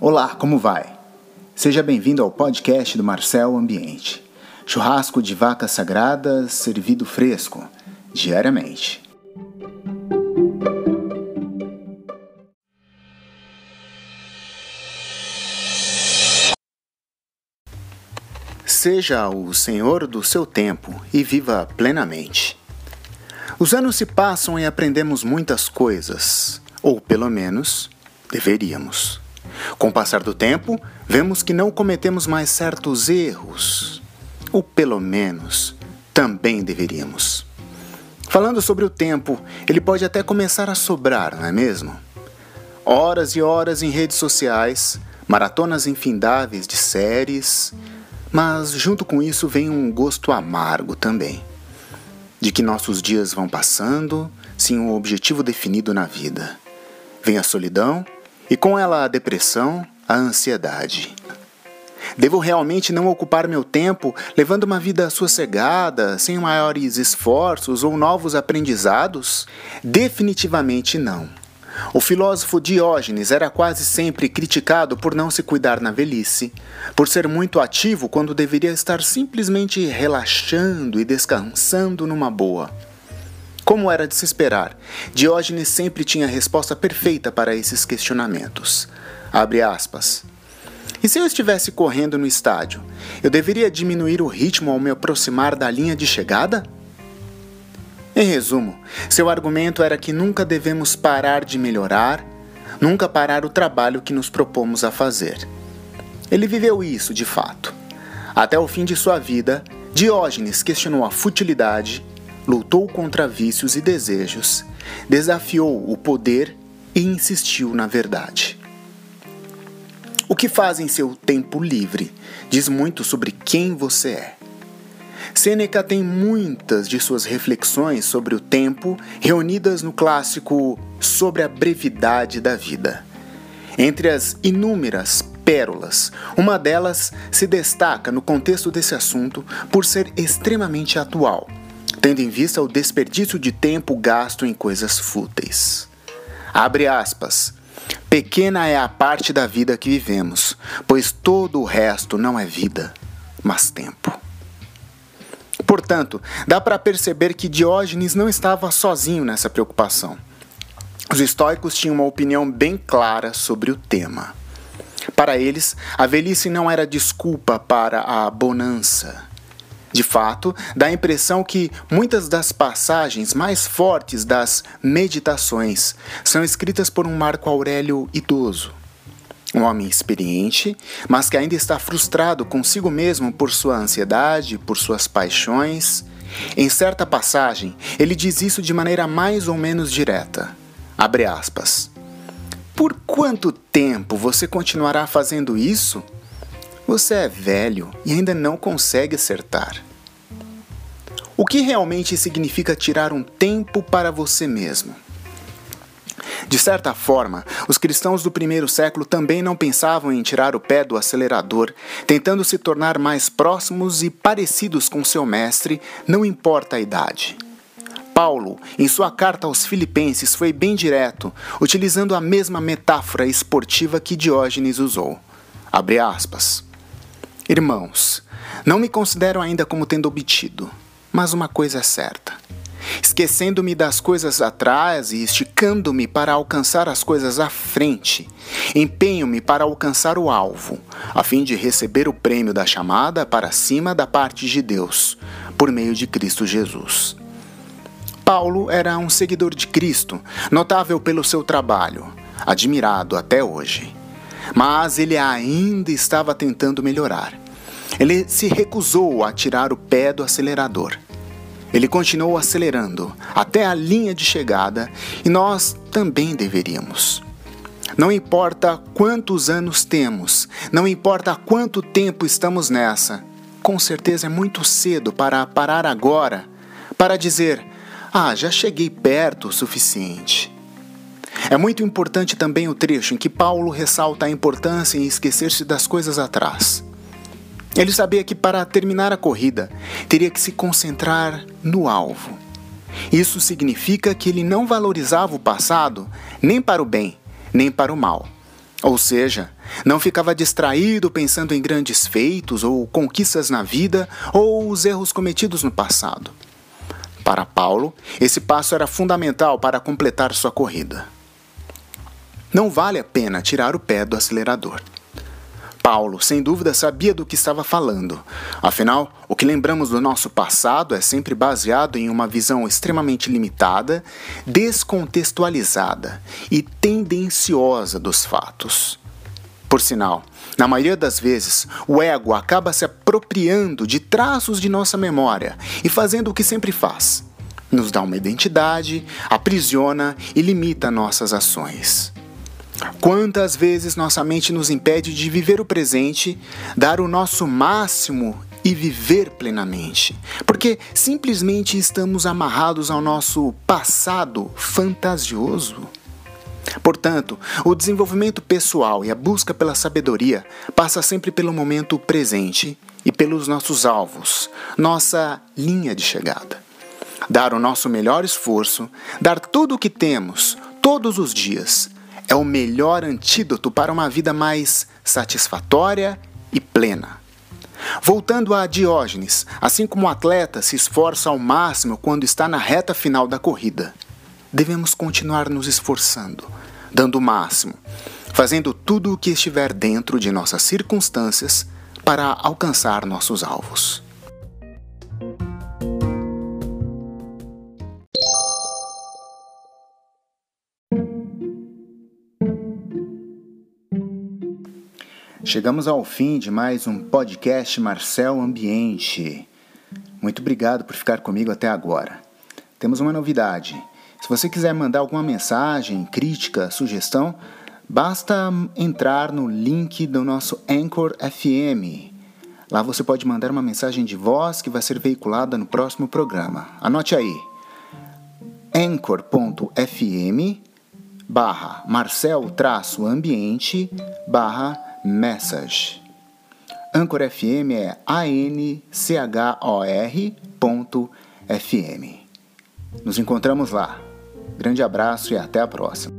Olá, como vai? Seja bem-vindo ao podcast do Marcel Ambiente. Churrasco de vacas sagradas servido fresco, diariamente. Seja o senhor do seu tempo e viva plenamente. Os anos se passam e aprendemos muitas coisas, ou pelo menos deveríamos. Com o passar do tempo, vemos que não cometemos mais certos erros, ou pelo menos também deveríamos. Falando sobre o tempo, ele pode até começar a sobrar, não é mesmo? Horas e horas em redes sociais, maratonas infindáveis de séries, mas junto com isso vem um gosto amargo também. De que nossos dias vão passando sem um objetivo definido na vida. Vem a solidão e com ela a depressão, a ansiedade. Devo realmente não ocupar meu tempo levando uma vida sossegada, sem maiores esforços ou novos aprendizados? Definitivamente não. O filósofo Diógenes era quase sempre criticado por não se cuidar na velhice, por ser muito ativo quando deveria estar simplesmente relaxando e descansando numa boa. Como era de se esperar, Diógenes sempre tinha a resposta perfeita para esses questionamentos. Abre aspas. E se eu estivesse correndo no estádio, eu deveria diminuir o ritmo ao me aproximar da linha de chegada? Em resumo, seu argumento era que nunca devemos parar de melhorar, nunca parar o trabalho que nos propomos a fazer. Ele viveu isso de fato. Até o fim de sua vida, Diógenes questionou a futilidade lutou contra vícios e desejos, desafiou o poder e insistiu na verdade. O que faz em seu tempo livre diz muito sobre quem você é. Sêneca tem muitas de suas reflexões sobre o tempo reunidas no clássico Sobre a Brevidade da Vida. Entre as inúmeras pérolas, uma delas se destaca no contexto desse assunto por ser extremamente atual tendo em vista o desperdício de tempo gasto em coisas fúteis. Abre aspas. Pequena é a parte da vida que vivemos, pois todo o resto não é vida, mas tempo. Portanto, dá para perceber que Diógenes não estava sozinho nessa preocupação. Os estoicos tinham uma opinião bem clara sobre o tema. Para eles, a velhice não era desculpa para a bonança, de fato, dá a impressão que muitas das passagens mais fortes das meditações são escritas por um Marco Aurélio idoso. Um homem experiente, mas que ainda está frustrado consigo mesmo por sua ansiedade, por suas paixões. Em certa passagem, ele diz isso de maneira mais ou menos direta. Abre aspas. Por quanto tempo você continuará fazendo isso? Você é velho e ainda não consegue acertar. O que realmente significa tirar um tempo para você mesmo? De certa forma, os cristãos do primeiro século também não pensavam em tirar o pé do acelerador, tentando se tornar mais próximos e parecidos com seu mestre, não importa a idade. Paulo, em sua carta aos Filipenses, foi bem direto, utilizando a mesma metáfora esportiva que Diógenes usou. Abre aspas. Irmãos, não me considero ainda como tendo obtido mas uma coisa é certa. Esquecendo-me das coisas atrás e esticando-me para alcançar as coisas à frente, empenho-me para alcançar o alvo, a fim de receber o prêmio da chamada para cima da parte de Deus, por meio de Cristo Jesus. Paulo era um seguidor de Cristo, notável pelo seu trabalho, admirado até hoje. Mas ele ainda estava tentando melhorar. Ele se recusou a tirar o pé do acelerador. Ele continuou acelerando até a linha de chegada e nós também deveríamos. Não importa quantos anos temos, não importa quanto tempo estamos nessa, com certeza é muito cedo para parar agora, para dizer: Ah, já cheguei perto o suficiente. É muito importante também o trecho em que Paulo ressalta a importância em esquecer-se das coisas atrás. Ele sabia que para terminar a corrida teria que se concentrar no alvo. Isso significa que ele não valorizava o passado nem para o bem, nem para o mal. Ou seja, não ficava distraído pensando em grandes feitos ou conquistas na vida ou os erros cometidos no passado. Para Paulo, esse passo era fundamental para completar sua corrida. Não vale a pena tirar o pé do acelerador. Paulo, sem dúvida, sabia do que estava falando. Afinal, o que lembramos do nosso passado é sempre baseado em uma visão extremamente limitada, descontextualizada e tendenciosa dos fatos. Por sinal, na maioria das vezes, o ego acaba se apropriando de traços de nossa memória e fazendo o que sempre faz: nos dá uma identidade, aprisiona e limita nossas ações. Quantas vezes nossa mente nos impede de viver o presente, dar o nosso máximo e viver plenamente? Porque simplesmente estamos amarrados ao nosso passado fantasioso. Portanto, o desenvolvimento pessoal e a busca pela sabedoria passa sempre pelo momento presente e pelos nossos alvos, nossa linha de chegada. Dar o nosso melhor esforço, dar tudo o que temos, todos os dias, é o melhor antídoto para uma vida mais satisfatória e plena. Voltando a Diógenes, assim como o atleta se esforça ao máximo quando está na reta final da corrida, devemos continuar nos esforçando, dando o máximo, fazendo tudo o que estiver dentro de nossas circunstâncias para alcançar nossos alvos. Chegamos ao fim de mais um podcast Marcel Ambiente. Muito obrigado por ficar comigo até agora. Temos uma novidade. Se você quiser mandar alguma mensagem, crítica, sugestão, basta entrar no link do nosso Anchor FM. Lá você pode mandar uma mensagem de voz que vai ser veiculada no próximo programa. Anote aí. anchor.fm barra marcel-ambiente barra message. Anchor FM é anchor.fm. Nos encontramos lá. Grande abraço e até a próxima.